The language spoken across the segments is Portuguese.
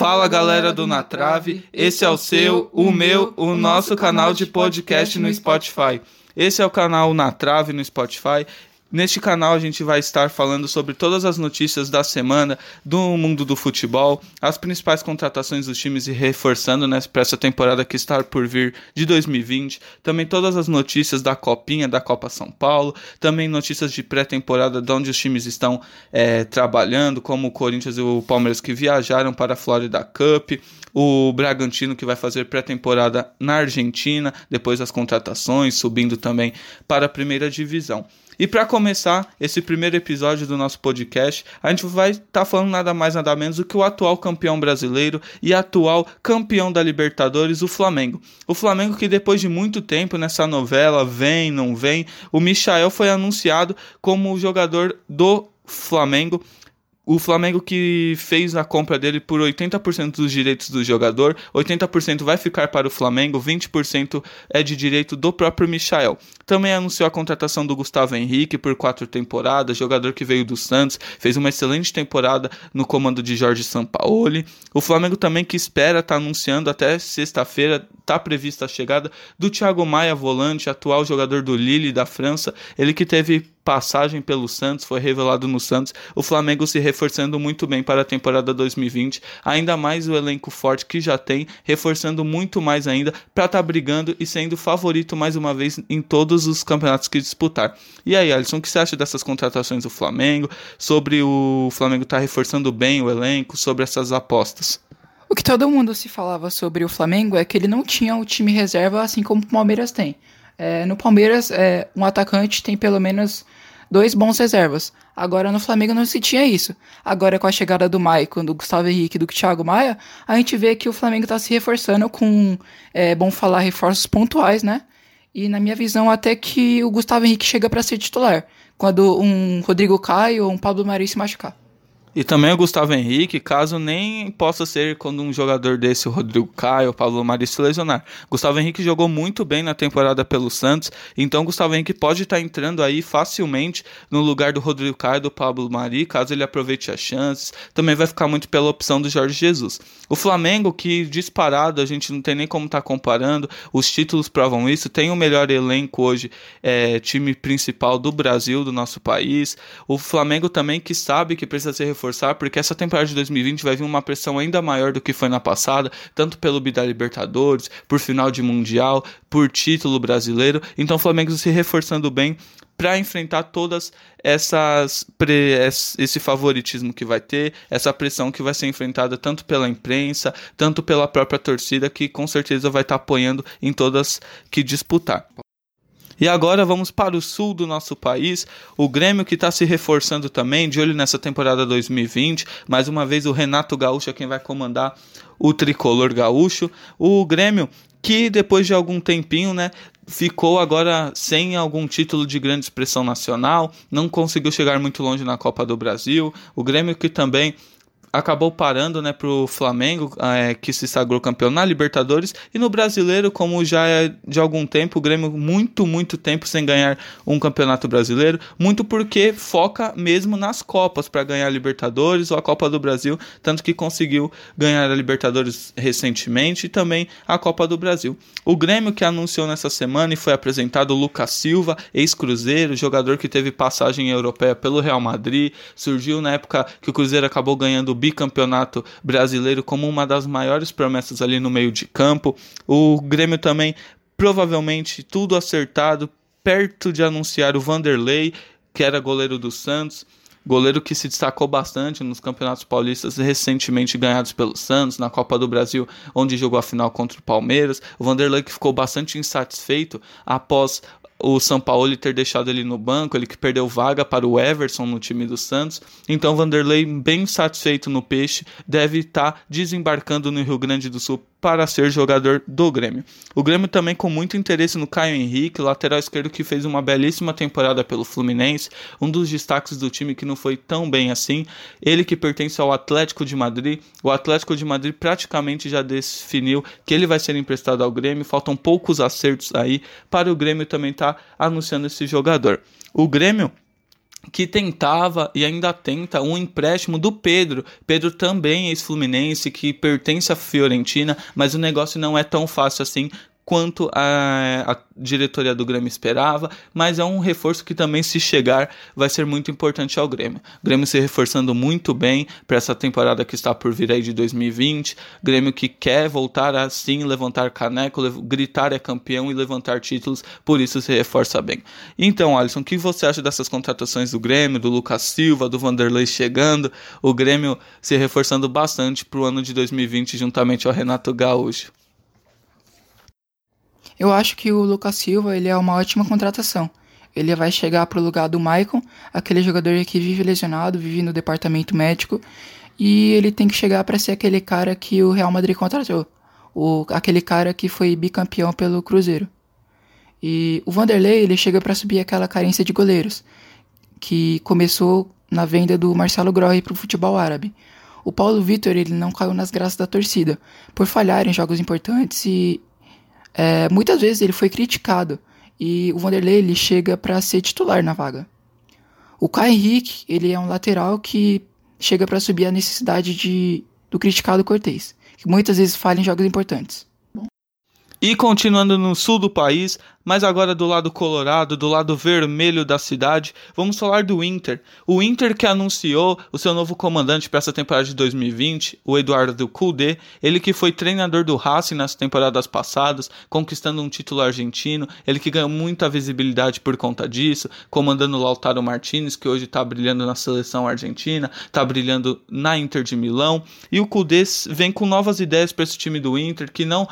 Fala galera do Na Trave, esse é o seu, o meu, o nosso canal de podcast no Spotify. Esse é o canal Na Trave no Spotify. Neste canal a gente vai estar falando sobre todas as notícias da semana do mundo do futebol, as principais contratações dos times e reforçando né, para essa temporada que está por vir de 2020. Também todas as notícias da Copinha, da Copa São Paulo. Também notícias de pré-temporada de onde os times estão é, trabalhando, como o Corinthians e o Palmeiras que viajaram para a Florida Cup. O Bragantino que vai fazer pré-temporada na Argentina, depois das contratações, subindo também para a primeira divisão. E para começar esse primeiro episódio do nosso podcast, a gente vai estar tá falando nada mais nada menos do que o atual campeão brasileiro e atual campeão da Libertadores, o Flamengo. O Flamengo que depois de muito tempo nessa novela, vem, não vem, o Michael foi anunciado como o jogador do Flamengo o Flamengo que fez a compra dele por 80% dos direitos do jogador, 80% vai ficar para o Flamengo, 20% é de direito do próprio Michael. Também anunciou a contratação do Gustavo Henrique por quatro temporadas, jogador que veio do Santos, fez uma excelente temporada no comando de Jorge Sampaoli. O Flamengo também que espera estar tá anunciando até sexta-feira, está prevista a chegada do Thiago Maia, volante, atual jogador do Lille da França, ele que teve passagem pelo Santos, foi revelado no Santos, o Flamengo se reforçando muito bem para a temporada 2020, ainda mais o elenco forte que já tem, reforçando muito mais ainda para estar tá brigando e sendo favorito mais uma vez em todos os campeonatos que disputar. E aí, Alisson, o que você acha dessas contratações do Flamengo? Sobre o Flamengo estar tá reforçando bem o elenco, sobre essas apostas? O que todo mundo se falava sobre o Flamengo é que ele não tinha o time reserva assim como o Palmeiras tem. É, no Palmeiras, é, um atacante tem pelo menos dois bons reservas. Agora no Flamengo não se tinha isso. Agora com a chegada do Maicon, do Gustavo Henrique do Thiago Maia, a gente vê que o Flamengo está se reforçando com, é bom falar, reforços pontuais, né? E na minha visão, até que o Gustavo Henrique chega para ser titular, quando um Rodrigo Caio ou um Pablo Mari se machucar. E também o Gustavo Henrique, caso nem possa ser quando um jogador desse, o Rodrigo Caio, o Pablo Mari se lesionar. Gustavo Henrique jogou muito bem na temporada pelo Santos, então Gustavo Henrique pode estar entrando aí facilmente no lugar do Rodrigo Caio e do Pablo Mari, caso ele aproveite as chances. Também vai ficar muito pela opção do Jorge Jesus. O Flamengo, que disparado, a gente não tem nem como estar tá comparando, os títulos provam isso, tem o melhor elenco hoje, é, time principal do Brasil, do nosso país. O Flamengo também que sabe que precisa ser reforçar, porque essa temporada de 2020 vai vir uma pressão ainda maior do que foi na passada, tanto pelo Bida Libertadores, por final de Mundial, por título brasileiro. Então o Flamengo se reforçando bem para enfrentar todas essas esse favoritismo que vai ter, essa pressão que vai ser enfrentada tanto pela imprensa, tanto pela própria torcida que com certeza vai estar tá apoiando em todas que disputar. E agora vamos para o sul do nosso país. O Grêmio que está se reforçando também, de olho nessa temporada 2020. Mais uma vez o Renato Gaúcho é quem vai comandar o tricolor gaúcho. O Grêmio que depois de algum tempinho, né, ficou agora sem algum título de grande expressão nacional, não conseguiu chegar muito longe na Copa do Brasil. O Grêmio que também acabou parando né, para o Flamengo, é, que se sagrou campeão na Libertadores, e no Brasileiro, como já é de algum tempo, o Grêmio muito, muito tempo sem ganhar um campeonato brasileiro, muito porque foca mesmo nas Copas para ganhar a Libertadores ou a Copa do Brasil, tanto que conseguiu ganhar a Libertadores recentemente e também a Copa do Brasil. O Grêmio que anunciou nessa semana e foi apresentado o Lucas Silva, ex-Cruzeiro, jogador que teve passagem europeia pelo Real Madrid, surgiu na época que o Cruzeiro acabou ganhando bicampeonato brasileiro como uma das maiores promessas ali no meio de campo. O Grêmio também, provavelmente, tudo acertado, perto de anunciar o Vanderlei, que era goleiro do Santos. Goleiro que se destacou bastante nos campeonatos paulistas recentemente ganhados pelo Santos, na Copa do Brasil, onde jogou a final contra o Palmeiras. O Vanderlei que ficou bastante insatisfeito após o São Paulo ter deixado ele no banco, ele que perdeu vaga para o Everson no time do Santos. Então Vanderlei, bem satisfeito no peixe, deve estar tá desembarcando no Rio Grande do Sul para ser jogador do Grêmio. O Grêmio também com muito interesse no Caio Henrique, lateral esquerdo que fez uma belíssima temporada pelo Fluminense, um dos destaques do time que não foi tão bem assim. Ele que pertence ao Atlético de Madrid. O Atlético de Madrid praticamente já definiu que ele vai ser emprestado ao Grêmio. Faltam poucos acertos aí para o Grêmio também estar tá anunciando esse jogador. O Grêmio que tentava e ainda tenta um empréstimo do Pedro. Pedro também é ex-fluminense, que pertence à Fiorentina, mas o negócio não é tão fácil assim quanto a, a, diretoria do Grêmio esperava, mas é um reforço que também, se chegar, vai ser muito importante ao Grêmio. Grêmio se reforçando muito bem para essa temporada que está por vir aí de 2020. Grêmio que quer voltar a sim levantar caneco, gritar é campeão e levantar títulos, por isso se reforça bem. Então, Alisson, o que você acha dessas contratações do Grêmio, do Lucas Silva, do Vanderlei chegando, o Grêmio se reforçando bastante para o ano de 2020 juntamente ao Renato Gaúcho? Eu acho que o Lucas Silva ele é uma ótima contratação. Ele vai chegar para o lugar do Maicon, aquele jogador que vive lesionado, vive no departamento médico, e ele tem que chegar para ser aquele cara que o Real Madrid contratou, o, aquele cara que foi bicampeão pelo Cruzeiro. E o Vanderlei ele chega para subir aquela carência de goleiros, que começou na venda do Marcelo Grohe para o futebol árabe. O Paulo Vitor ele não caiu nas graças da torcida por falhar em jogos importantes e é, muitas vezes ele foi criticado e o Vanderlei ele chega para ser titular na vaga. O Kai Henrique ele é um lateral que chega para subir a necessidade de, do criticado Cortez, que muitas vezes falha em jogos importantes. E continuando no sul do país, mas agora do lado colorado, do lado vermelho da cidade, vamos falar do Inter. O Inter que anunciou o seu novo comandante para essa temporada de 2020, o Eduardo Cudê, ele que foi treinador do Racing nas temporadas passadas, conquistando um título argentino, ele que ganhou muita visibilidade por conta disso, comandando o Lautaro Martinez, que hoje está brilhando na seleção argentina, está brilhando na Inter de Milão, e o Cudê vem com novas ideias para esse time do Inter, que não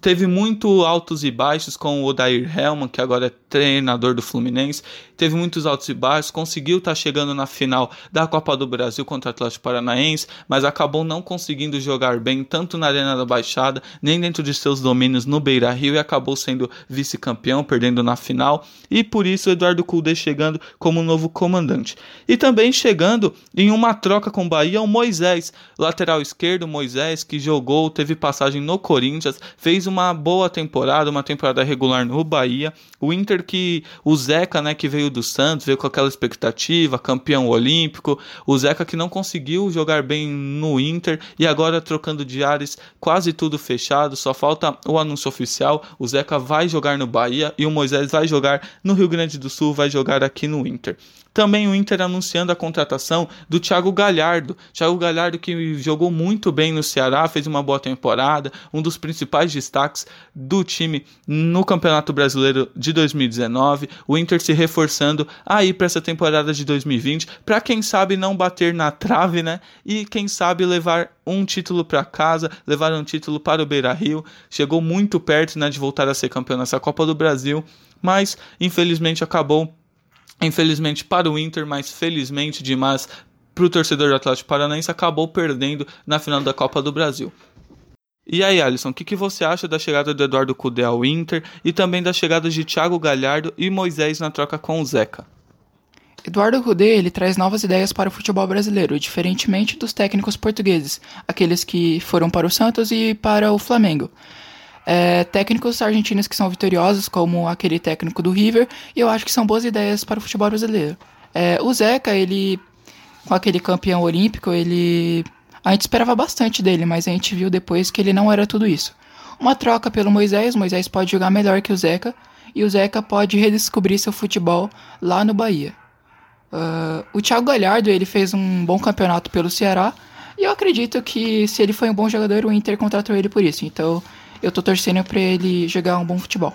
teve muito altos e baixos com o Odair Helman, que agora é treinador do Fluminense, teve muitos altos e baixos, conseguiu estar tá chegando na final da Copa do Brasil contra o Atlético Paranaense, mas acabou não conseguindo jogar bem tanto na Arena da Baixada, nem dentro de seus domínios no Beira-Rio e acabou sendo vice-campeão, perdendo na final, e por isso Eduardo Cudê chegando como novo comandante. E também chegando em uma troca com o Bahia o Moisés, lateral esquerdo Moisés, que jogou, teve passagem no Corinthians, fez uma boa temporada, uma temporada regular no Bahia, o Inter que o Zeca, né, que veio do Santos, veio com aquela expectativa, campeão olímpico, o Zeca que não conseguiu jogar bem no Inter e agora trocando de ares, quase tudo fechado, só falta o anúncio oficial, o Zeca vai jogar no Bahia e o Moisés vai jogar no Rio Grande do Sul, vai jogar aqui no Inter. Também o Inter anunciando a contratação do Thiago Galhardo. Thiago Galhardo que jogou muito bem no Ceará, fez uma boa temporada, um dos principais destaques do time no Campeonato Brasileiro de 2019. O Inter se reforçando aí para essa temporada de 2020, para quem sabe não bater na trave, né? E quem sabe levar um título para casa, levar um título para o Beira-Rio. Chegou muito perto né, de voltar a ser campeão nessa Copa do Brasil, mas infelizmente acabou Infelizmente para o Inter, mas felizmente demais para o torcedor do Atlético Paranaense, acabou perdendo na final da Copa do Brasil. E aí, Alisson, o que, que, você acha da chegada do Eduardo Cudê ao Inter e também da chegada de Thiago Galhardo e Moisés na troca com o Zeca? Eduardo Cudê ele traz novas ideias para o futebol brasileiro, diferentemente dos técnicos portugueses, aqueles que foram para o Santos e para o Flamengo é, técnicos argentinos que são vitoriosos, como aquele técnico do River, e eu acho que são boas ideias para o futebol brasileiro. É, o Zeca, ele, com aquele campeão olímpico, ele. A gente esperava bastante dele, mas a gente viu depois que ele não era tudo isso. Uma troca pelo Moisés, Moisés pode jogar melhor que o Zeca, e o Zeca pode redescobrir seu futebol lá no Bahia. Uh, o Thiago Galhardo ele fez um bom campeonato pelo Ceará, e eu acredito que se ele foi um bom jogador, o Inter contratou ele por isso. Então eu tô torcendo para ele jogar um bom futebol.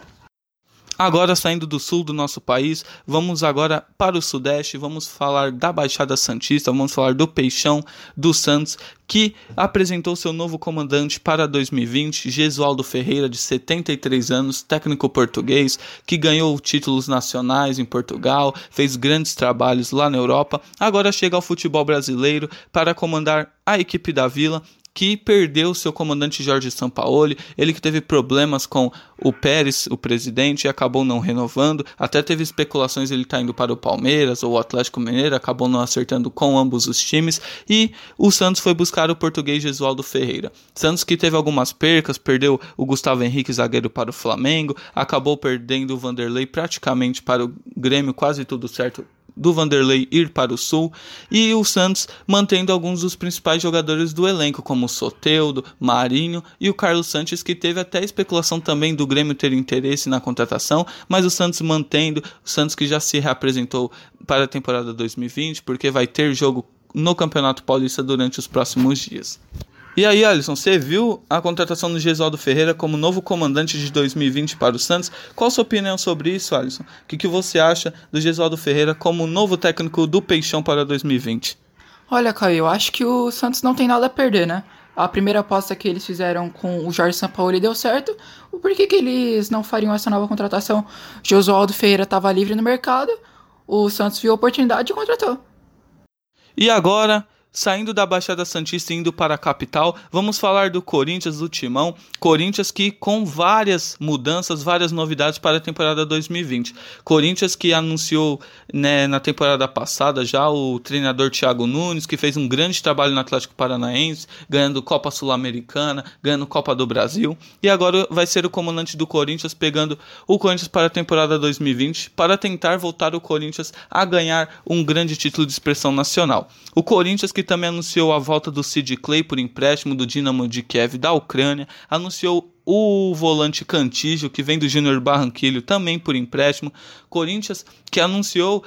Agora saindo do sul do nosso país, vamos agora para o sudeste, vamos falar da Baixada Santista, vamos falar do Peixão do Santos, que apresentou seu novo comandante para 2020, Gesualdo Ferreira, de 73 anos, técnico português, que ganhou títulos nacionais em Portugal, fez grandes trabalhos lá na Europa, agora chega ao futebol brasileiro para comandar a equipe da Vila que perdeu seu comandante Jorge Sampaoli, ele que teve problemas com o Pérez, o presidente, e acabou não renovando, até teve especulações ele tá indo para o Palmeiras ou o Atlético Mineiro, acabou não acertando com ambos os times, e o Santos foi buscar o português Jesualdo Ferreira. Santos que teve algumas percas, perdeu o Gustavo Henrique zagueiro para o Flamengo, acabou perdendo o Vanderlei praticamente para o Grêmio, quase tudo certo do Vanderlei ir para o Sul e o Santos mantendo alguns dos principais jogadores do elenco, como o Soteudo, Marinho e o Carlos Sanches, que teve até especulação também do Grêmio ter interesse na contratação, mas o Santos mantendo, o Santos que já se reapresentou para a temporada 2020, porque vai ter jogo no Campeonato Paulista durante os próximos dias. E aí, Alisson, você viu a contratação do Gesualdo Ferreira como novo comandante de 2020 para o Santos? Qual a sua opinião sobre isso, Alisson? O que, que você acha do Gesualdo Ferreira como novo técnico do Peixão para 2020? Olha, Caio, eu acho que o Santos não tem nada a perder, né? A primeira aposta que eles fizeram com o Jorge Sampaoli deu certo. Por que, que eles não fariam essa nova contratação? Gesualdo Ferreira estava livre no mercado, o Santos viu a oportunidade e contratou. E agora, Saindo da Baixada Santista e indo para a capital, vamos falar do Corinthians do Timão. Corinthians que com várias mudanças, várias novidades para a temporada 2020. Corinthians que anunciou né, na temporada passada já o treinador Thiago Nunes, que fez um grande trabalho no Atlético Paranaense, ganhando Copa Sul-Americana, ganhando Copa do Brasil. E agora vai ser o comandante do Corinthians pegando o Corinthians para a temporada 2020 para tentar voltar o Corinthians a ganhar um grande título de expressão nacional. O Corinthians que também anunciou a volta do Sid Clay por empréstimo do Dinamo de Kiev da Ucrânia, anunciou o volante Cantígio, que vem do Júnior Barranquilho, também por empréstimo. Corinthians, que anunciou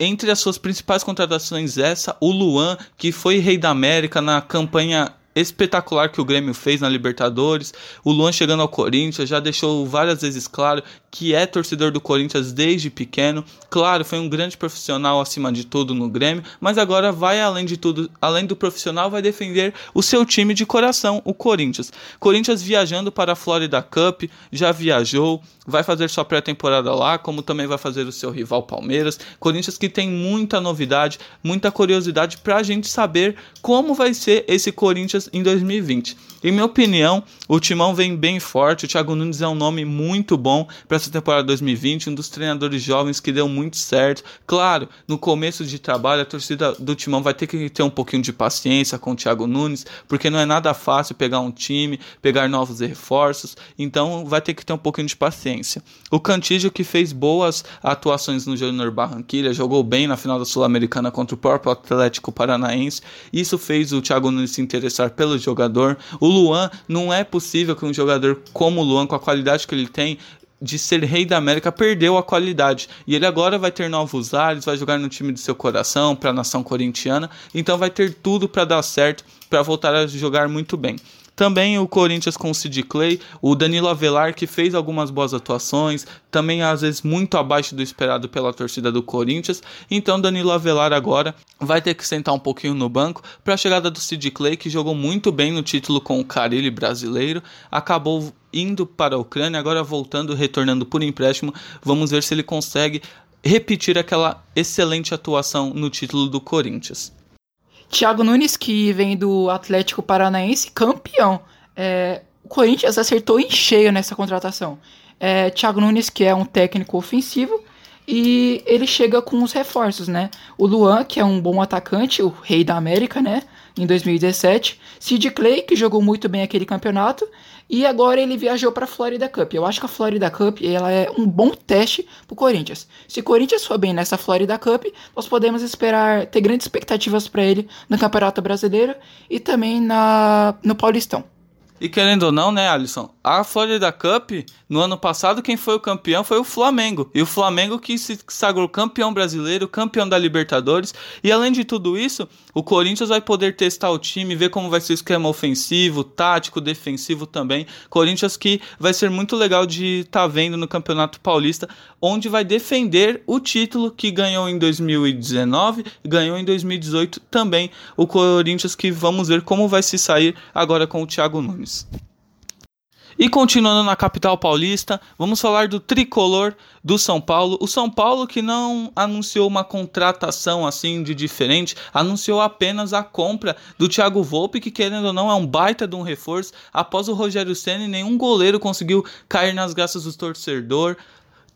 entre as suas principais contratações essa, o Luan, que foi rei da América na campanha espetacular que o Grêmio fez na Libertadores. O Luan chegando ao Corinthians já deixou várias vezes claro que é torcedor do Corinthians desde pequeno. Claro, foi um grande profissional acima de tudo no Grêmio, mas agora vai além de tudo, além do profissional, vai defender o seu time de coração, o Corinthians. Corinthians viajando para a Florida Cup, já viajou, vai fazer sua pré-temporada lá, como também vai fazer o seu rival Palmeiras. Corinthians que tem muita novidade, muita curiosidade para a gente saber como vai ser esse Corinthians em 2020. Em minha opinião, o Timão vem bem forte. O Thiago Nunes é um nome muito bom para essa temporada 2020, um dos treinadores jovens que deu muito certo. Claro, no começo de trabalho, a torcida do Timão vai ter que ter um pouquinho de paciência com o Thiago Nunes, porque não é nada fácil pegar um time, pegar novos reforços. Então, vai ter que ter um pouquinho de paciência. O Cantígio, que fez boas atuações no Júnior Barranquilla, jogou bem na final da Sul-Americana contra o próprio Atlético Paranaense. Isso fez o Thiago Nunes se interessar pelo jogador. O Luan, não é possível que um jogador como o Luan, com a qualidade que ele tem, de ser rei da América perdeu a qualidade. E ele agora vai ter novos ares, vai jogar no time do seu coração, para a nação corintiana. Então vai ter tudo para dar certo, para voltar a jogar muito bem. Também o Corinthians com o Sid Clay, o Danilo Avelar que fez algumas boas atuações, também às vezes muito abaixo do esperado pela torcida do Corinthians. Então Danilo Avelar agora vai ter que sentar um pouquinho no banco para a chegada do Sid Clay que jogou muito bem no título com o Carilli brasileiro, acabou indo para a Ucrânia, agora voltando, retornando por empréstimo. Vamos ver se ele consegue repetir aquela excelente atuação no título do Corinthians. Thiago Nunes, que vem do Atlético Paranaense, campeão. É, o Corinthians acertou em cheio nessa contratação. É, Thiago Nunes, que é um técnico ofensivo, e ele chega com os reforços, né? O Luan, que é um bom atacante, o rei da América, né? Em 2017. Sid Clay, que jogou muito bem aquele campeonato. E agora ele viajou para a Florida Cup. Eu acho que a Florida Cup ela é um bom teste para o Corinthians. Se o Corinthians for bem nessa Florida Cup, nós podemos esperar ter grandes expectativas para ele no Campeonato Brasileiro e também na, no Paulistão. E querendo ou não, né, Alisson? A Florida Cup, no ano passado, quem foi o campeão foi o Flamengo. E o Flamengo que se sagrou campeão brasileiro, campeão da Libertadores. E além de tudo isso, o Corinthians vai poder testar o time, ver como vai ser o esquema ofensivo, tático, defensivo também. Corinthians que vai ser muito legal de estar tá vendo no Campeonato Paulista, onde vai defender o título que ganhou em 2019 e ganhou em 2018 também. O Corinthians que vamos ver como vai se sair agora com o Thiago Nunes. E continuando na capital paulista, vamos falar do tricolor do São Paulo. O São Paulo que não anunciou uma contratação assim de diferente, anunciou apenas a compra do Thiago Volpe, que querendo ou não é um baita de um reforço. Após o Rogério Ceni, nenhum goleiro conseguiu cair nas graças do torcedor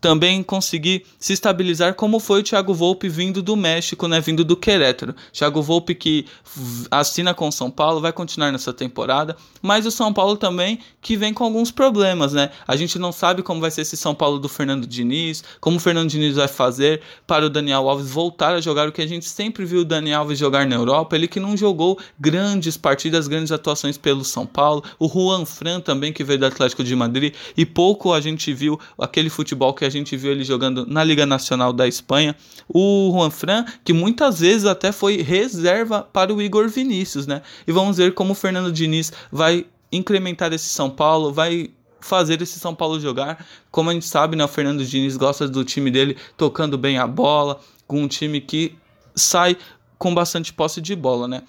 também conseguir se estabilizar como foi o Thiago Volpe vindo do México, né, vindo do Querétaro. Thiago Volpe que assina com São Paulo, vai continuar nessa temporada, mas o São Paulo também que vem com alguns problemas, né? A gente não sabe como vai ser esse São Paulo do Fernando Diniz, como o Fernando Diniz vai fazer para o Daniel Alves voltar a jogar o que a gente sempre viu o Daniel Alves jogar na Europa, ele que não jogou grandes partidas, grandes atuações pelo São Paulo, o Juan Fran também que veio do Atlético de Madrid e pouco a gente viu aquele futebol que a gente viu ele jogando na Liga Nacional da Espanha. O Juan Fran, que muitas vezes até foi reserva para o Igor Vinícius, né? E vamos ver como o Fernando Diniz vai incrementar esse São Paulo, vai fazer esse São Paulo jogar. Como a gente sabe, né, o Fernando Diniz gosta do time dele tocando bem a bola, com um time que sai com bastante posse de bola, né?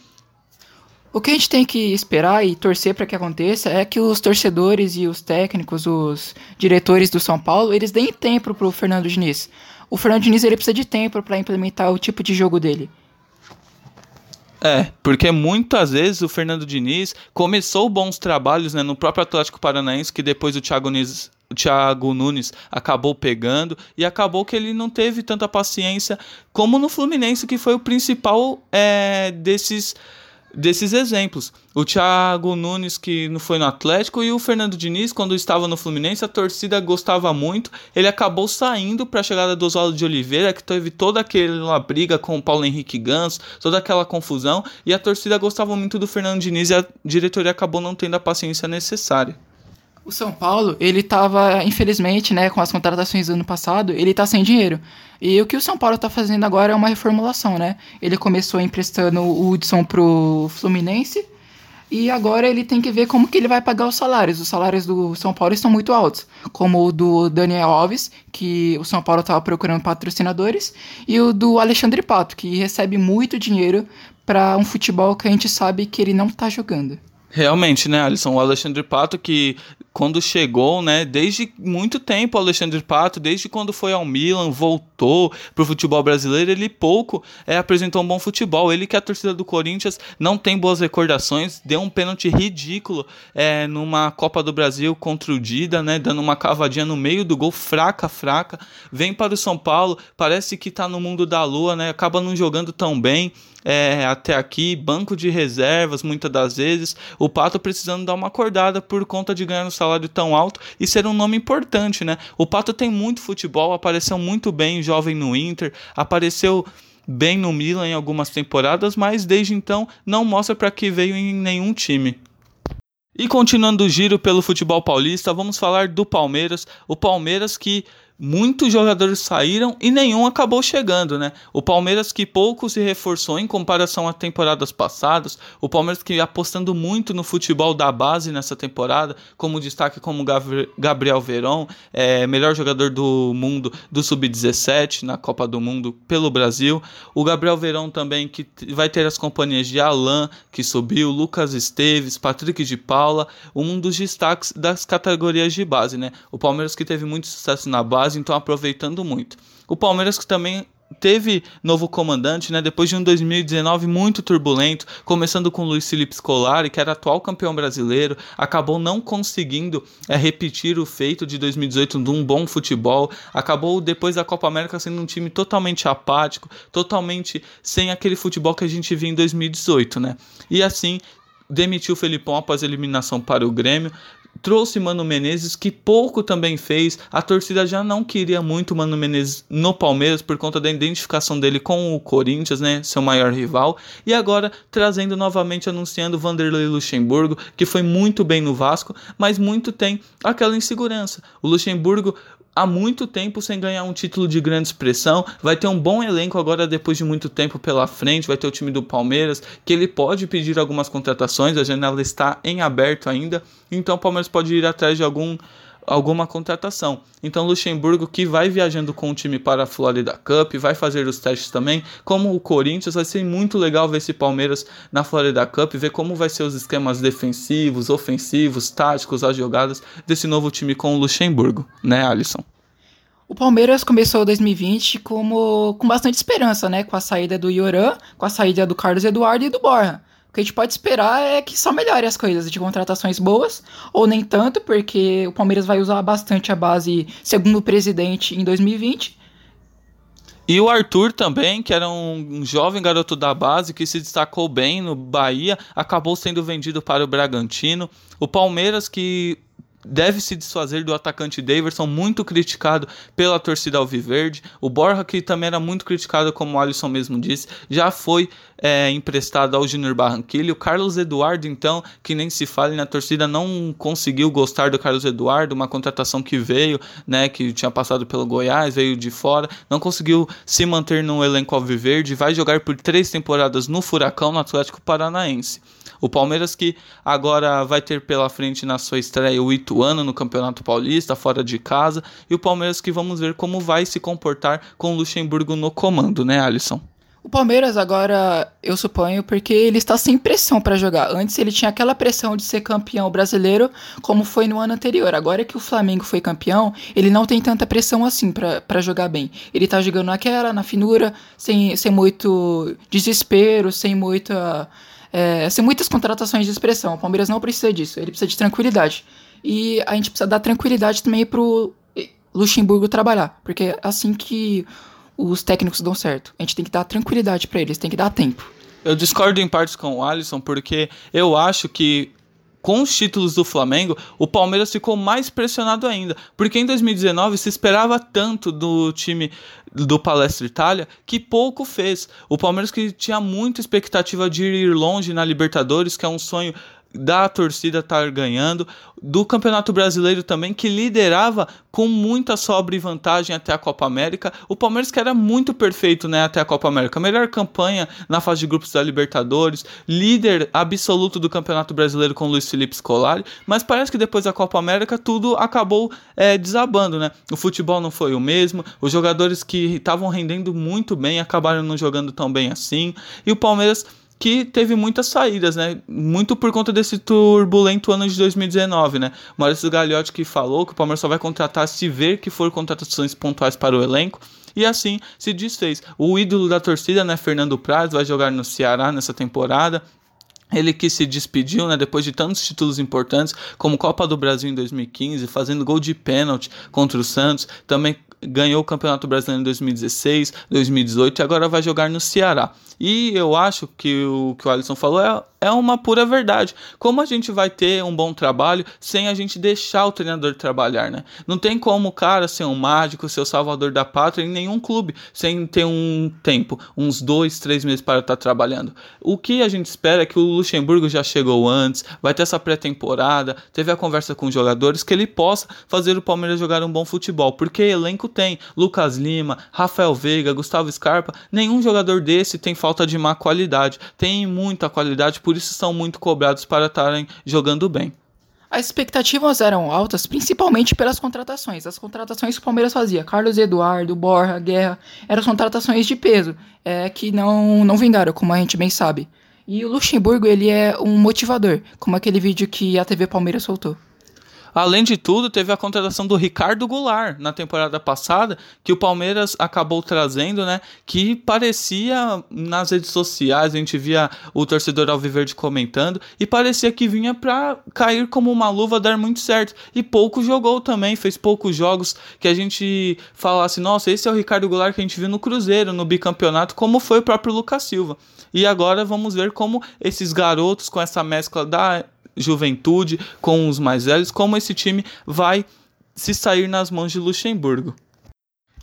O que a gente tem que esperar e torcer para que aconteça é que os torcedores e os técnicos, os diretores do São Paulo, eles deem tempo pro Fernando Diniz. O Fernando Diniz ele precisa de tempo para implementar o tipo de jogo dele. É, porque muitas vezes o Fernando Diniz começou bons trabalhos né, no próprio Atlético Paranaense, que depois o Thiago Nunes, o Thiago Nunes acabou pegando e acabou que ele não teve tanta paciência como no Fluminense, que foi o principal é, desses desses exemplos. O Thiago Nunes, que não foi no Atlético, e o Fernando Diniz, quando estava no Fluminense, a torcida gostava muito. Ele acabou saindo para a chegada do Oswaldo de Oliveira, que teve toda aquela briga com o Paulo Henrique Ganso, toda aquela confusão, e a torcida gostava muito do Fernando Diniz e a diretoria acabou não tendo a paciência necessária. O São Paulo, ele estava, infelizmente, né, com as contratações do ano passado, ele está sem dinheiro. E o que o São Paulo está fazendo agora é uma reformulação, né? Ele começou emprestando o Hudson pro Fluminense e agora ele tem que ver como que ele vai pagar os salários. Os salários do São Paulo estão muito altos, como o do Daniel Alves, que o São Paulo estava procurando patrocinadores, e o do Alexandre Pato, que recebe muito dinheiro para um futebol que a gente sabe que ele não está jogando. Realmente, né, Alisson? O Alexandre Pato que quando chegou, né, desde muito tempo o Alexandre Pato, desde quando foi ao Milan, voltou pro futebol brasileiro, ele pouco é, apresentou um bom futebol. Ele que a torcida do Corinthians não tem boas recordações, deu um pênalti ridículo é, numa Copa do Brasil contra o Dida, né, dando uma cavadinha no meio do gol, fraca, fraca. Vem para o São Paulo, parece que tá no mundo da lua, né, acaba não jogando tão bem. É, até aqui, banco de reservas, muitas das vezes, o Pato precisando dar uma acordada por conta de ganhar salário salário tão alto e ser um nome importante, né? O Pato tem muito futebol, apareceu muito bem jovem no Inter, apareceu bem no Milan em algumas temporadas, mas desde então não mostra para que veio em nenhum time. E continuando o giro pelo futebol paulista, vamos falar do Palmeiras. O Palmeiras que muitos jogadores saíram e nenhum acabou chegando, né? O Palmeiras que pouco se reforçou em comparação a temporadas passadas, o Palmeiras que apostando muito no futebol da base nessa temporada, como destaque como Gabriel Verón, é, melhor jogador do mundo do sub-17 na Copa do Mundo pelo Brasil, o Gabriel Verón também que vai ter as companhias de Alain que subiu, Lucas Esteves, Patrick de Paula, um dos destaques das categorias de base, né? O Palmeiras que teve muito sucesso na base então aproveitando muito. O Palmeiras que também teve novo comandante, né? Depois de um 2019 muito turbulento, começando com Luiz Felipe Scolari, que era atual campeão brasileiro, acabou não conseguindo é, repetir o feito de 2018 de um bom futebol, acabou depois da Copa América sendo um time totalmente apático, totalmente sem aquele futebol que a gente viu em 2018, né? E assim demitiu o Felipão após a eliminação para o Grêmio, trouxe Mano Menezes, que pouco também fez. A torcida já não queria muito Mano Menezes no Palmeiras por conta da identificação dele com o Corinthians, né, seu maior rival. E agora trazendo novamente, anunciando Vanderlei Luxemburgo, que foi muito bem no Vasco, mas muito tem aquela insegurança. O Luxemburgo há muito tempo sem ganhar um título de grande expressão. Vai ter um bom elenco agora depois de muito tempo pela frente. Vai ter o time do Palmeiras, que ele pode pedir algumas contratações. A janela está em aberto ainda. Então o Palmeiras pode ir atrás de algum alguma contratação. Então Luxemburgo que vai viajando com o time para a Florida Cup, vai fazer os testes também, como o Corinthians, vai ser muito legal ver esse Palmeiras na Florida Cup, ver como vai ser os esquemas defensivos, ofensivos, táticos, as jogadas desse novo time com o Luxemburgo, né, Alisson? O Palmeiras começou 2020 como, com bastante esperança, né? Com a saída do Ioran, com a saída do Carlos Eduardo e do Borja que a gente pode esperar é que só melhore as coisas de contratações boas, ou nem tanto, porque o Palmeiras vai usar bastante a base segundo o presidente em 2020. E o Arthur também, que era um jovem garoto da base que se destacou bem no Bahia, acabou sendo vendido para o Bragantino. O Palmeiras, que deve se desfazer do atacante Daverson, muito criticado pela torcida alviverde. O Borja, que também era muito criticado, como o Alisson mesmo disse, já foi é, emprestado ao Júnior Barranquilla. O Carlos Eduardo, então, que nem se fale na torcida, não conseguiu gostar do Carlos Eduardo, uma contratação que veio, né, que tinha passado pelo Goiás, veio de fora, não conseguiu se manter no elenco alviverde, vai jogar por três temporadas no Furacão, no Atlético Paranaense. O Palmeiras que agora vai ter pela frente na sua estreia o Ituano no Campeonato Paulista, fora de casa, e o Palmeiras que vamos ver como vai se comportar com o Luxemburgo no comando, né, Alisson? O Palmeiras agora, eu suponho, porque ele está sem pressão para jogar. Antes ele tinha aquela pressão de ser campeão brasileiro, como foi no ano anterior. Agora que o Flamengo foi campeão, ele não tem tanta pressão assim para jogar bem. Ele está jogando naquela, na finura, sem, sem muito desespero, sem muita é, sem muitas contratações de expressão. O Palmeiras não precisa disso, ele precisa de tranquilidade. E a gente precisa dar tranquilidade também pro Luxemburgo trabalhar, porque é assim que os técnicos dão certo. A gente tem que dar tranquilidade para eles, tem que dar tempo. Eu discordo em partes com o Alisson, porque eu acho que com os títulos do Flamengo, o Palmeiras ficou mais pressionado ainda. Porque em 2019 se esperava tanto do time do Palestra Itália que pouco fez. O Palmeiras que tinha muita expectativa de ir longe na Libertadores, que é um sonho da torcida estar ganhando, do Campeonato Brasileiro também, que liderava com muita sobra e vantagem até a Copa América. O Palmeiras que era muito perfeito né, até a Copa América. Melhor campanha na fase de grupos da Libertadores, líder absoluto do Campeonato Brasileiro com Luiz Felipe Scolari, mas parece que depois da Copa América tudo acabou é, desabando, né? O futebol não foi o mesmo, os jogadores que estavam rendendo muito bem acabaram não jogando tão bem assim, e o Palmeiras que teve muitas saídas, né? Muito por conta desse turbulento ano de 2019, né? Maurício Gagliotti que falou que o Palmeiras só vai contratar se ver que for contratações pontuais para o elenco. E assim se desfez. O ídolo da torcida, né, Fernando Praz, vai jogar no Ceará nessa temporada. Ele que se despediu, né, depois de tantos títulos importantes, como Copa do Brasil em 2015, fazendo gol de pênalti contra o Santos, também ganhou o Campeonato Brasileiro em 2016, 2018 e agora vai jogar no Ceará. E eu acho que o que o Alisson falou é, é uma pura verdade. Como a gente vai ter um bom trabalho sem a gente deixar o treinador trabalhar, né? Não tem como o cara ser um mágico, ser o salvador da pátria em nenhum clube sem ter um tempo, uns dois, três meses para estar trabalhando. O que a gente espera é que o Luxemburgo já chegou antes, vai ter essa pré-temporada, teve a conversa com os jogadores, que ele possa fazer o Palmeiras jogar um bom futebol, porque elenco tem Lucas Lima, Rafael Veiga, Gustavo Scarpa, nenhum jogador desse tem falta de má qualidade, tem muita qualidade, por isso são muito cobrados para estarem jogando bem. As expectativas eram altas, principalmente pelas contratações. As contratações que o Palmeiras fazia, Carlos Eduardo, Borja, Guerra, eram contratações de peso, é, que não, não vingaram, como a gente bem sabe. E o Luxemburgo, ele é um motivador, como aquele vídeo que a TV Palmeiras soltou. Além de tudo, teve a contratação do Ricardo Goulart na temporada passada, que o Palmeiras acabou trazendo, né? Que parecia nas redes sociais, a gente via o torcedor Alviverde comentando, e parecia que vinha para cair como uma luva, dar muito certo. E pouco jogou também, fez poucos jogos que a gente falasse, nossa, esse é o Ricardo Goulart que a gente viu no Cruzeiro, no bicampeonato, como foi o próprio Lucas Silva. E agora vamos ver como esses garotos, com essa mescla da juventude com os mais velhos, como esse time vai se sair nas mãos de Luxemburgo.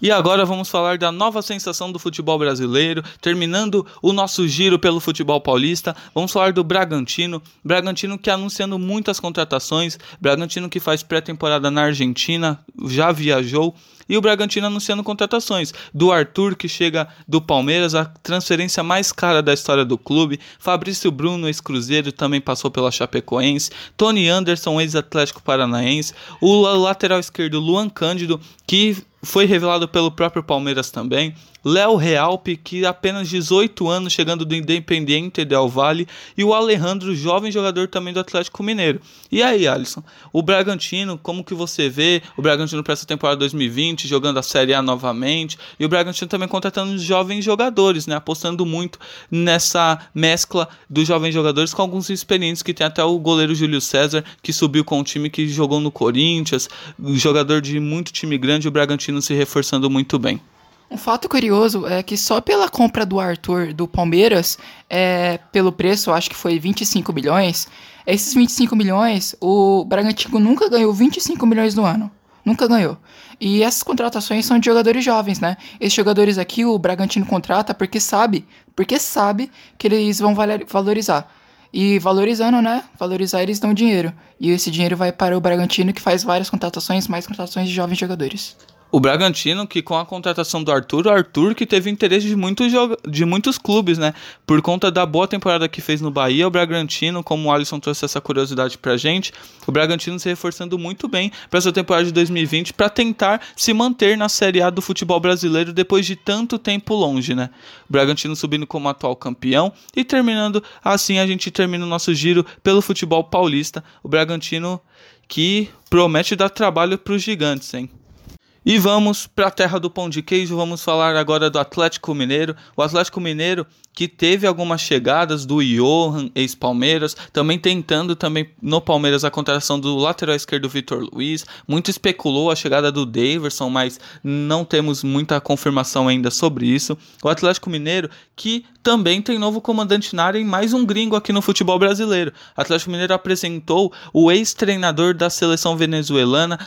E agora vamos falar da nova sensação do futebol brasileiro, terminando o nosso giro pelo futebol paulista. Vamos falar do Bragantino, Bragantino que anunciando muitas contratações, Bragantino que faz pré-temporada na Argentina, já viajou e o Bragantino anunciando contratações do Arthur, que chega do Palmeiras, a transferência mais cara da história do clube. Fabrício Bruno, ex-Cruzeiro, também passou pela Chapecoense. Tony Anderson, ex-Atlético Paranaense. O lateral esquerdo Luan Cândido, que foi revelado pelo próprio Palmeiras também. Léo Realpe, que apenas 18 anos, chegando do Independiente Del Valle, e o Alejandro, jovem jogador também do Atlético Mineiro. E aí, Alisson, o Bragantino, como que você vê o Bragantino para essa temporada 2020? sub-20, jogando a Série A novamente. E o Bragantino também contratando jovens jogadores, né? Apostando muito nessa mescla dos jovens jogadores com alguns experientes, que tem até o goleiro Júlio César, que subiu com um time que jogou no Corinthians, jogador de muito time grande, o Bragantino se reforçando muito bem. Um fato curioso é que só pela compra do Arthur do Palmeiras, é, pelo preço, acho que foi 25 milhões, esses 25 milhões, o Bragantino nunca ganhou 25 milhões no ano. Nunca ganhou. E essas contratações são de jogadores jovens, né? Esses jogadores aqui o Bragantino contrata porque sabe, porque sabe que eles vão valorizar. E valorizando, né? Valorizar eles dão dinheiro. E esse dinheiro vai para o Bragantino que faz várias contratações, mais contratações de jovens jogadores. O Bragantino, que com a contratação do Arthur, o Arthur que teve interesse de muitos, de muitos clubes, né? Por conta da boa temporada que fez no Bahia, o Bragantino, como o Alisson trouxe essa curiosidade pra gente, o Bragantino se reforçando muito bem para essa temporada de 2020 para tentar se manter na Série A do futebol brasileiro depois de tanto tempo longe, né? O Bragantino subindo como atual campeão e terminando assim a gente termina o nosso giro pelo futebol paulista. O Bragantino que promete dar trabalho para os gigantes, hein? E vamos para a terra do pão de queijo, vamos falar agora do Atlético Mineiro. O Atlético Mineiro que teve algumas chegadas do Johan, ex-Palmeiras, também tentando também no Palmeiras a contratação do lateral esquerdo Vitor Luiz. Muito especulou a chegada do Daverson, mas não temos muita confirmação ainda sobre isso. O Atlético Mineiro que também tem novo comandante na área e mais um gringo aqui no futebol brasileiro. O Atlético Mineiro apresentou o ex-treinador da seleção venezuelana,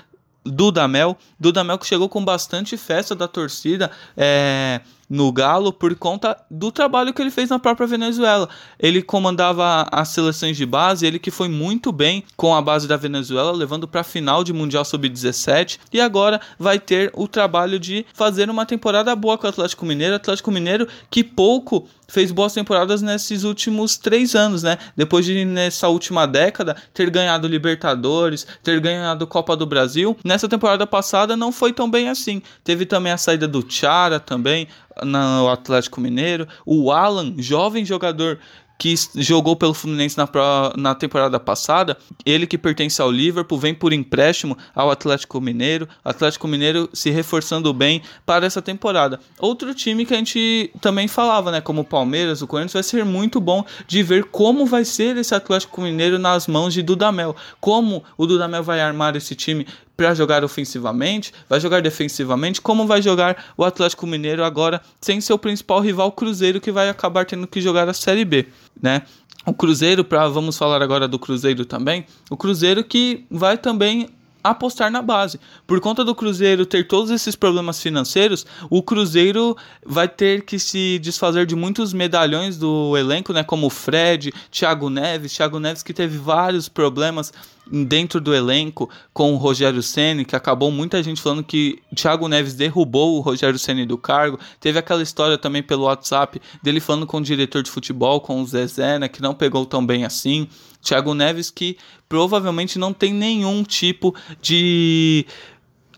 Dudamel. Dudamel que chegou com bastante festa da torcida. É, no Galo por conta do trabalho que ele fez na própria Venezuela. Ele comandava as seleções de base, ele que foi muito bem com a base da Venezuela, levando para a final de Mundial Sub-17 e agora vai ter o trabalho de fazer uma temporada boa com o Atlético Mineiro. Atlético Mineiro que pouco fez boas temporadas nesses últimos três anos, né? Depois de nessa última década ter ganhado Libertadores, ter ganhado Copa do Brasil, nessa temporada passada não foi tão bem assim. Teve também a saída do Chara também, no Atlético Mineiro. O Alan, jovem jogador que jogou pelo Fluminense na, na temporada passada, ele que pertence ao Liverpool, vem por empréstimo ao Atlético Mineiro, Atlético Mineiro se reforçando bem para essa temporada. Outro time que a gente também falava, né, como o Palmeiras, o Corinthians, vai ser muito bom de ver como vai ser esse Atlético Mineiro nas mãos de Dudamel, como o Dudamel vai armar esse time para jogar ofensivamente, vai jogar defensivamente, como vai jogar o Atlético Mineiro agora sem seu principal rival Cruzeiro que vai acabar tendo que jogar a Série B, né? O Cruzeiro, para vamos falar agora do Cruzeiro também, o Cruzeiro que vai também apostar na base. Por conta do Cruzeiro ter todos esses problemas financeiros, o Cruzeiro vai ter que se desfazer de muitos medalhões do elenco, né, como o Fred, Thiago Neves, Thiago Neves que teve vários problemas dentro do elenco com o Rogério Ceni, que acabou muita gente falando que Thiago Neves derrubou o Rogério Ceni do cargo. Teve aquela história também pelo WhatsApp dele falando com o diretor de futebol, com o Zezé, né, que não pegou tão bem assim. Thiago Neves que provavelmente não tem nenhum tipo de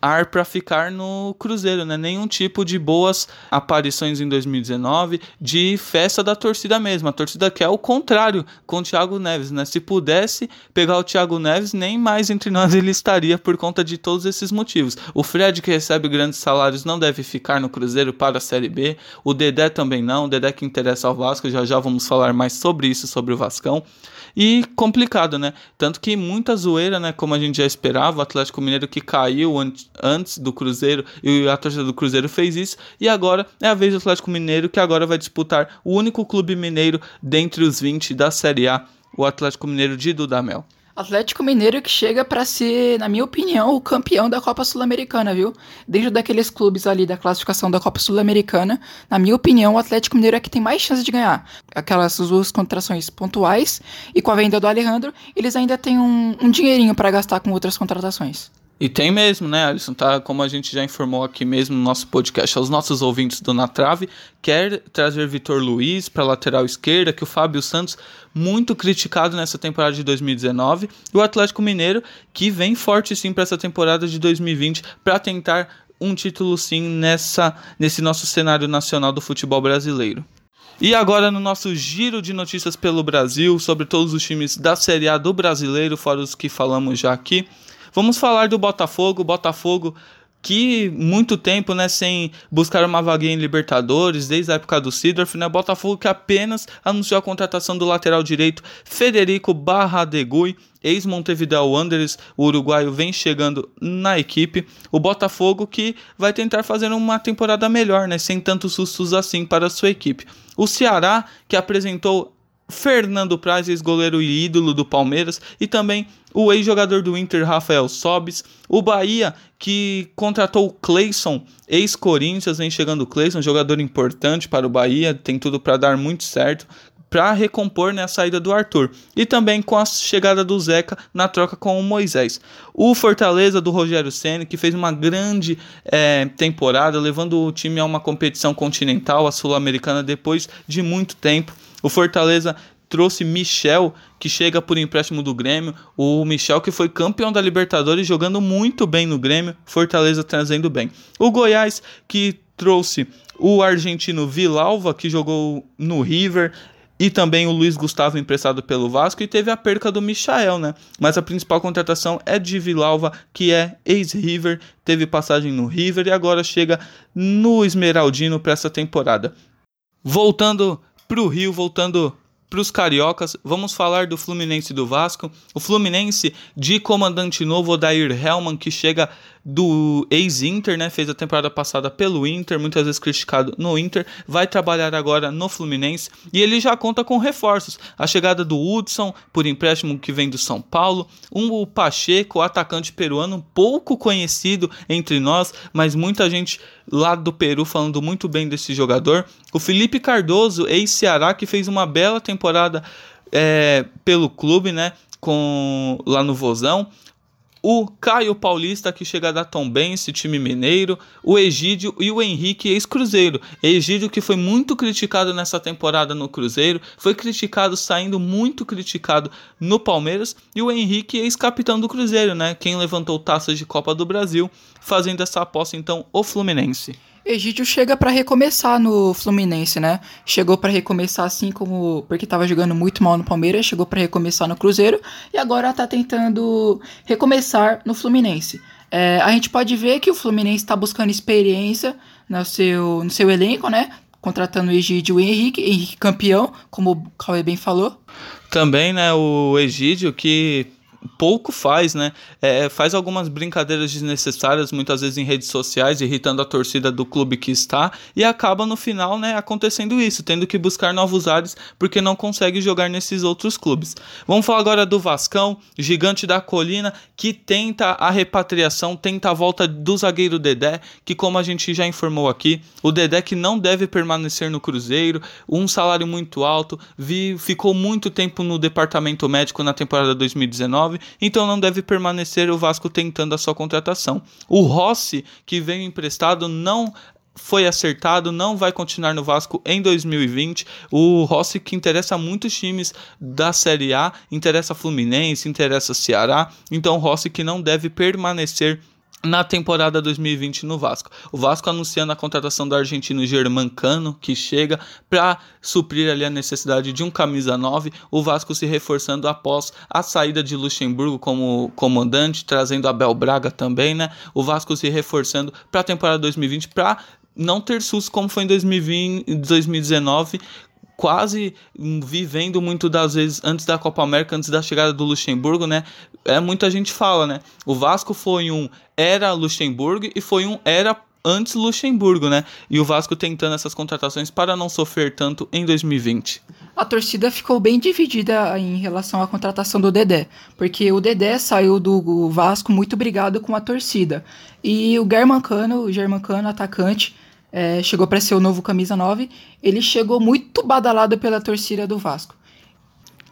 ar para ficar no Cruzeiro, né? Nenhum tipo de boas aparições em 2019, de festa da torcida mesmo. A torcida quer o contrário com o Thiago Neves, né? Se pudesse pegar o Thiago Neves, nem mais entre nós ele estaria por conta de todos esses motivos. O Fred, que recebe grandes salários, não deve ficar no Cruzeiro para a Série B. O Dedé também não. O Dedé que interessa ao Vasco, já já vamos falar mais sobre isso, sobre o Vascão e complicado, né? Tanto que muita zoeira, né? Como a gente já esperava, o Atlético Mineiro que caiu an antes do Cruzeiro e a torcida do Cruzeiro fez isso. E agora é a vez do Atlético Mineiro que agora vai disputar o único clube mineiro dentre os 20 da Série A, o Atlético Mineiro de Dudamel. Atlético Mineiro que chega para ser, na minha opinião, o campeão da Copa Sul-Americana, viu? Dentro daqueles clubes ali da classificação da Copa Sul-Americana, na minha opinião, o Atlético Mineiro é que tem mais chance de ganhar. Aquelas duas contratações pontuais e com a venda do Alejandro, eles ainda têm um, um dinheirinho para gastar com outras contratações. E tem mesmo, né, Alisson? Tá, como a gente já informou aqui mesmo no nosso podcast aos nossos ouvintes do Na Trave, quer trazer Vitor Luiz para lateral esquerda, que o Fábio Santos, muito criticado nessa temporada de 2019, e o Atlético Mineiro, que vem forte sim para essa temporada de 2020 para tentar um título sim nessa nesse nosso cenário nacional do futebol brasileiro. E agora no nosso giro de notícias pelo Brasil sobre todos os times da Série A do Brasileiro, fora os que falamos já aqui. Vamos falar do Botafogo. Botafogo que muito tempo, né, sem buscar uma vaguinha em Libertadores, desde a época do Sidorf, né, Botafogo que apenas anunciou a contratação do lateral direito Federico Barradegui, ex-Montevideo Wanderers, o uruguaio vem chegando na equipe, o Botafogo que vai tentar fazer uma temporada melhor, né, sem tantos sustos assim para a sua equipe. O Ceará, que apresentou Fernando Praz, ex-goleiro e ídolo do Palmeiras, e também o ex-jogador do Inter, Rafael Sobis, o Bahia, que contratou o Cleison, ex-Corinthians, vem chegando o Cleison, jogador importante para o Bahia, tem tudo para dar muito certo, para recompor né, a saída do Arthur. E também com a chegada do Zeca na troca com o Moisés. O Fortaleza do Rogério Senna, que fez uma grande é, temporada, levando o time a uma competição continental, a Sul-Americana, depois de muito tempo. O Fortaleza trouxe Michel, que chega por empréstimo do Grêmio. O Michel, que foi campeão da Libertadores, jogando muito bem no Grêmio. Fortaleza trazendo bem. O Goiás, que trouxe o argentino Vilalva, que jogou no River. E também o Luiz Gustavo emprestado pelo Vasco e teve a perca do Michael, né? Mas a principal contratação é de Vilalva, que é ex-River, teve passagem no River e agora chega no Esmeraldino para essa temporada. Voltando para o Rio, voltando para os cariocas, vamos falar do Fluminense e do Vasco. O Fluminense de comandante novo, Odair Helman, que chega do ex-Inter, né? Fez a temporada passada pelo Inter, muitas vezes criticado no Inter, vai trabalhar agora no Fluminense e ele já conta com reforços. A chegada do Hudson por empréstimo que vem do São Paulo, um o Pacheco, atacante peruano, pouco conhecido entre nós, mas muita gente lá do Peru falando muito bem desse jogador. O Felipe Cardoso, ex-Ceará, que fez uma bela temporada é, pelo clube, né? Com, lá no Vozão o Caio Paulista, que chega da Tombense, time mineiro, o Egídio e o Henrique, ex-Cruzeiro. Egídio, que foi muito criticado nessa temporada no Cruzeiro, foi criticado, saindo muito criticado no Palmeiras, e o Henrique, ex-capitão do Cruzeiro, né? Quem levantou taças de Copa do Brasil, fazendo essa aposta, então, o Fluminense. Egídio chega para recomeçar no Fluminense, né? Chegou para recomeçar assim como porque estava jogando muito mal no Palmeiras, chegou para recomeçar no Cruzeiro e agora tá tentando recomeçar no Fluminense. É, a gente pode ver que o Fluminense está buscando experiência no seu, no seu elenco, né? Contratando o Egídio e o Henrique, Henrique campeão, como o Cauê bem falou. Também, né, o Egídio que pouco faz, né? É, faz algumas brincadeiras desnecessárias, muitas vezes em redes sociais, irritando a torcida do clube que está, e acaba no final, né, acontecendo isso, tendo que buscar novos ares porque não consegue jogar nesses outros clubes. Vamos falar agora do Vascão, gigante da colina, que tenta a repatriação, tenta a volta do zagueiro Dedé, que como a gente já informou aqui, o Dedé que não deve permanecer no Cruzeiro, um salário muito alto, vi, ficou muito tempo no departamento médico na temporada 2019 então não deve permanecer o Vasco tentando a sua contratação. O Rossi, que veio emprestado, não foi acertado, não vai continuar no Vasco em 2020. O Rossi que interessa muitos times da Série A, interessa Fluminense, interessa Ceará. Então Rossi que não deve permanecer na temporada 2020 no Vasco. O Vasco anunciando a contratação do argentino Germancano, que chega para suprir ali a necessidade de um camisa 9, o Vasco se reforçando após a saída de Luxemburgo como comandante, trazendo Abel Braga também, né? O Vasco se reforçando para a temporada 2020 para não ter susto como foi em 2020, 2019, quase vivendo muito das vezes antes da Copa América, antes da chegada do Luxemburgo, né? É muita gente fala, né? O Vasco foi um era Luxemburgo e foi um era antes Luxemburgo, né? E o Vasco tentando essas contratações para não sofrer tanto em 2020. A torcida ficou bem dividida em relação à contratação do Dedé, porque o Dedé saiu do Vasco muito brigado com a torcida. E o Germancano, o Germancano, atacante, é, chegou para ser o novo camisa 9, ele chegou muito badalado pela torcida do Vasco.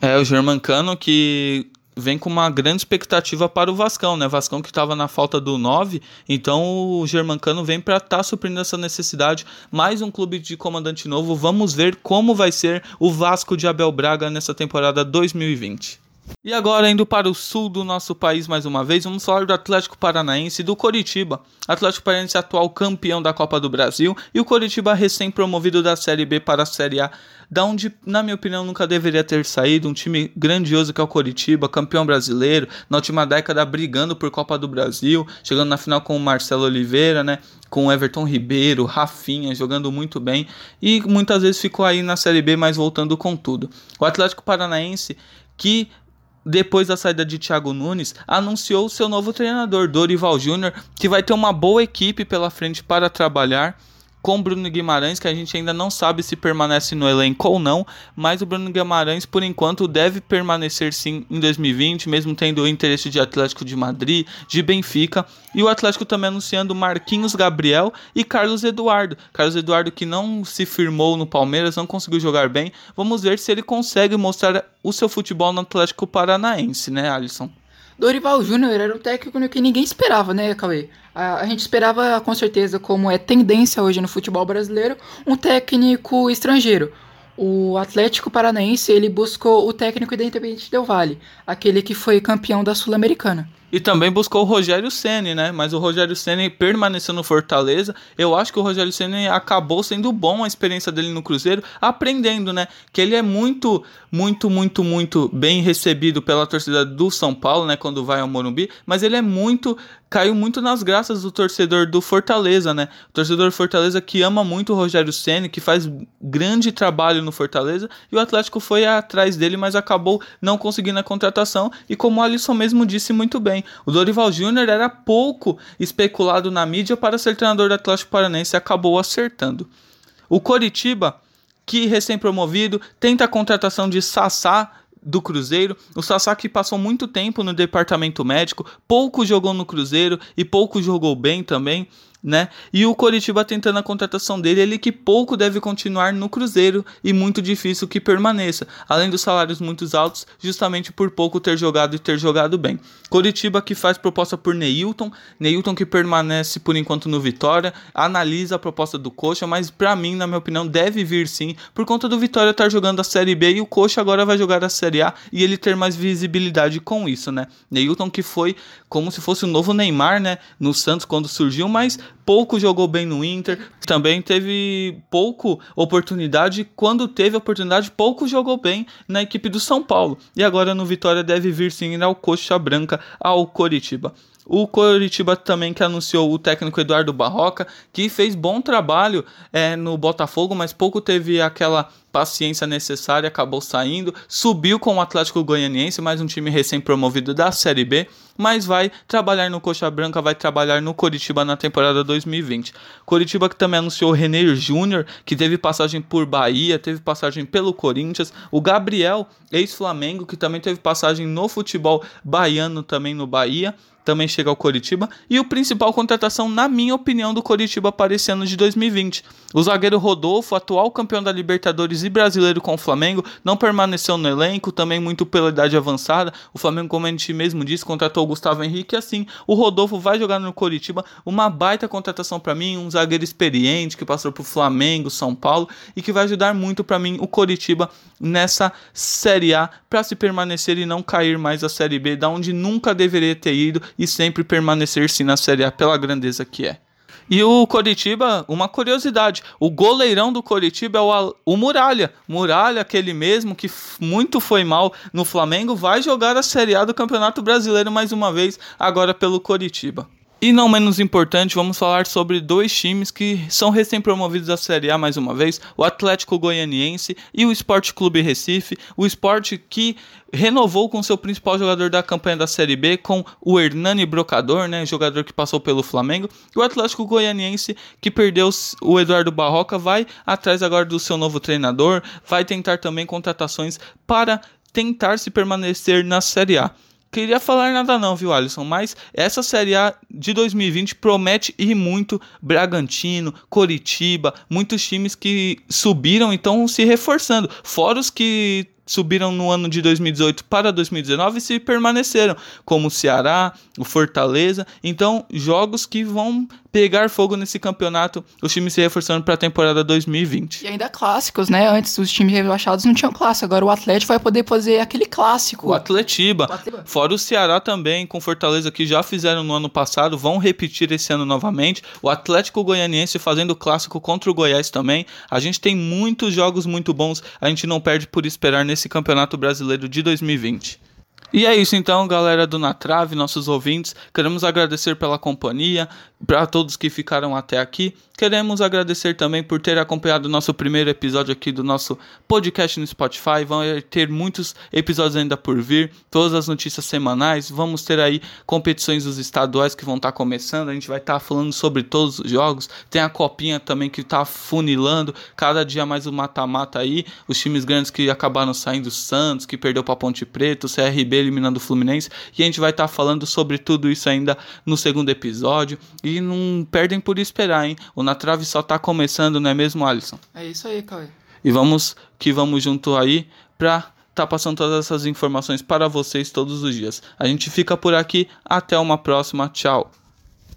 É, o Germancano que vem com uma grande expectativa para o Vascão, né? Vascão que estava na falta do 9, então o Germancano vem para estar tá suprindo essa necessidade. Mais um clube de comandante novo. Vamos ver como vai ser o Vasco de Abel Braga nessa temporada 2020. E agora, indo para o sul do nosso país mais uma vez, vamos falar do Atlético Paranaense e do Coritiba. Atlético Paranaense atual campeão da Copa do Brasil e o Coritiba recém-promovido da Série B para a Série A, da onde, na minha opinião, nunca deveria ter saído. Um time grandioso que é o Coritiba, campeão brasileiro, na última década brigando por Copa do Brasil, chegando na final com o Marcelo Oliveira, né? Com o Everton Ribeiro, Rafinha, jogando muito bem e muitas vezes ficou aí na Série B, mas voltando com tudo. O Atlético Paranaense que depois da saída de Thiago Nunes, anunciou seu novo treinador, Dorival Júnior, que vai ter uma boa equipe pela frente para trabalhar com Bruno Guimarães, que a gente ainda não sabe se permanece no elenco ou não, mas o Bruno Guimarães, por enquanto, deve permanecer sim em 2020, mesmo tendo o interesse de Atlético de Madrid, de Benfica, e o Atlético também anunciando Marquinhos Gabriel e Carlos Eduardo. Carlos Eduardo que não se firmou no Palmeiras, não conseguiu jogar bem. Vamos ver se ele consegue mostrar o seu futebol no Atlético Paranaense, né, Alisson? Dorival Júnior era o técnico que ninguém esperava, né, Cauê? A, a, gente esperava, com certeza, como é tendência hoje no futebol brasileiro, um técnico estrangeiro. O Atlético Paranaense, ele buscou o técnico Independente Del Vale, aquele que foi campeão da Sul-Americana. E também buscou o Rogério Ceni, né? Mas o Rogério Ceni permaneceu no Fortaleza. Eu acho que o Rogério Ceni acabou sendo bom a experiência dele no Cruzeiro, aprendendo, né? Que ele é muito, muito, muito, muito bem recebido pela torcida do São Paulo, né? Quando vai ao Morumbi, mas ele é muito caiu muito nas graças do torcedor do Fortaleza, né? O torcedor do Fortaleza que ama muito o Rogério Ceni, que faz grande trabalho no Fortaleza, e o Atlético foi atrás dele, mas acabou não conseguindo a contratação. E como o Alisson mesmo disse muito bem, o Dorival Júnior era pouco especulado na mídia para ser treinador do Atlético Paranense e acabou acertando. O Coritiba, que recém-promovido, tenta a contratação de Sassá do Cruzeiro. O Sasaki passou muito tempo no departamento médico, pouco jogou no Cruzeiro e pouco jogou bem também né? E o Coritiba tentando a contratação dele, ele que pouco deve continuar no Cruzeiro e muito difícil que permaneça, além dos salários muito altos, justamente por pouco ter jogado e ter jogado bem. Coritiba que faz proposta por Neilton, Neilton que permanece por enquanto no Vitória, analisa a proposta do Coxa, mas para mim, na minha opinião, deve vir sim, por conta do Vitória estar jogando a Série B e o Coxa agora vai jogar a Série A e ele ter mais visibilidade com isso, né? Neilton que foi como se fosse o novo Neymar, né, no Santos quando surgiu, mas pouco jogou bem no Inter, também teve pouco oportunidade, quando teve oportunidade, pouco jogou bem na equipe do São Paulo. E agora no Vitória deve vir sim ao Coxa Branca, ao Coritiba. O Coritiba também que anunciou o técnico Eduardo Barroca, que fez bom trabalho é, no Botafogo, mas pouco teve aquela paciência necessária, acabou saindo, subiu com o Atlético Goianiense, mais um time recém-promovido da Série B, mas vai trabalhar no Coxa Branca, vai trabalhar no Coritiba na temporada 2020. Coritiba que também anunciou o René Júnior, que teve passagem por Bahia, teve passagem pelo Corinthians, o Gabriel, ex-Flamengo, que também teve passagem no futebol baiano também no Bahia, também chega ao Coritiba. E o principal contratação, na minha opinião, do Coritiba para esse ano de 2020. O zagueiro Rodolfo, atual campeão da Libertadores e brasileiro com o Flamengo, não permaneceu no elenco, também muito pela idade avançada. O Flamengo, como a gente mesmo disse, contratou o Gustavo Henrique. Assim, o Rodolfo vai jogar no Coritiba. Uma baita contratação para mim, um zagueiro experiente que passou por Flamengo, São Paulo e que vai ajudar muito para mim o Coritiba nessa Série A para se permanecer e não cair mais a Série B, da onde nunca deveria ter ido e sempre permanecer sim na Série A pela grandeza que é. E o Coritiba, uma curiosidade, o goleirão do Coritiba é o, o Muralha. Muralha, aquele mesmo que muito foi mal no Flamengo, vai jogar a Série A do Campeonato Brasileiro mais uma vez, agora pelo Coritiba. E não menos importante, vamos falar sobre dois times que são recém-promovidos à Série A mais uma vez: o Atlético Goianiense e o Esporte Clube Recife. O esporte que renovou com seu principal jogador da campanha da Série B, com o Hernani Brocador, né, jogador que passou pelo Flamengo. E o Atlético Goianiense, que perdeu o Eduardo Barroca, vai atrás agora do seu novo treinador, vai tentar também contratações para tentar se permanecer na Série A queria falar nada não, viu, Alisson? Mas essa Série A de 2020 promete ir muito. Bragantino, Coritiba, muitos times que subiram e estão se reforçando. Fora os que subiram no ano de 2018 para 2019 e se permaneceram, como o Ceará, o Fortaleza. Então, jogos que vão pegar fogo nesse campeonato, os times se reforçando para a temporada 2020. E ainda clássicos, né? Antes os times rebaixados não tinham clássico, agora o Atlético vai poder fazer aquele clássico. O Atletiba, o Atletiba. fora o Ceará também, com Fortaleza que já fizeram no ano passado, vão repetir esse ano novamente. O Atlético Goianiense fazendo clássico contra o Goiás também. A gente tem muitos jogos muito bons, a gente não perde por esperar nesse Campeonato Brasileiro de 2020. E é isso então, galera do Na Trave, nossos ouvintes. Queremos agradecer pela companhia, para todos que ficaram até aqui. Queremos agradecer também por ter acompanhado o nosso primeiro episódio aqui do nosso podcast no Spotify. Vão ter muitos episódios ainda por vir, todas as notícias semanais. Vamos ter aí competições dos estaduais que vão estar tá começando. A gente vai estar tá falando sobre todos os jogos. Tem a copinha também que está funilando, cada dia mais o mata-mata aí. Os times grandes que acabaram saindo, Santos, que perdeu para Ponte Preta, o CRB eliminando o Fluminense. E a gente vai estar tá falando sobre tudo isso ainda no segundo episódio. E não perdem por esperar, hein? O Na Trave só tá começando, não é mesmo, Alisson? É isso aí, Cauê. E vamos que vamos junto aí pra tá passando todas essas informações para vocês todos os dias. A gente fica por aqui, até uma próxima, tchau.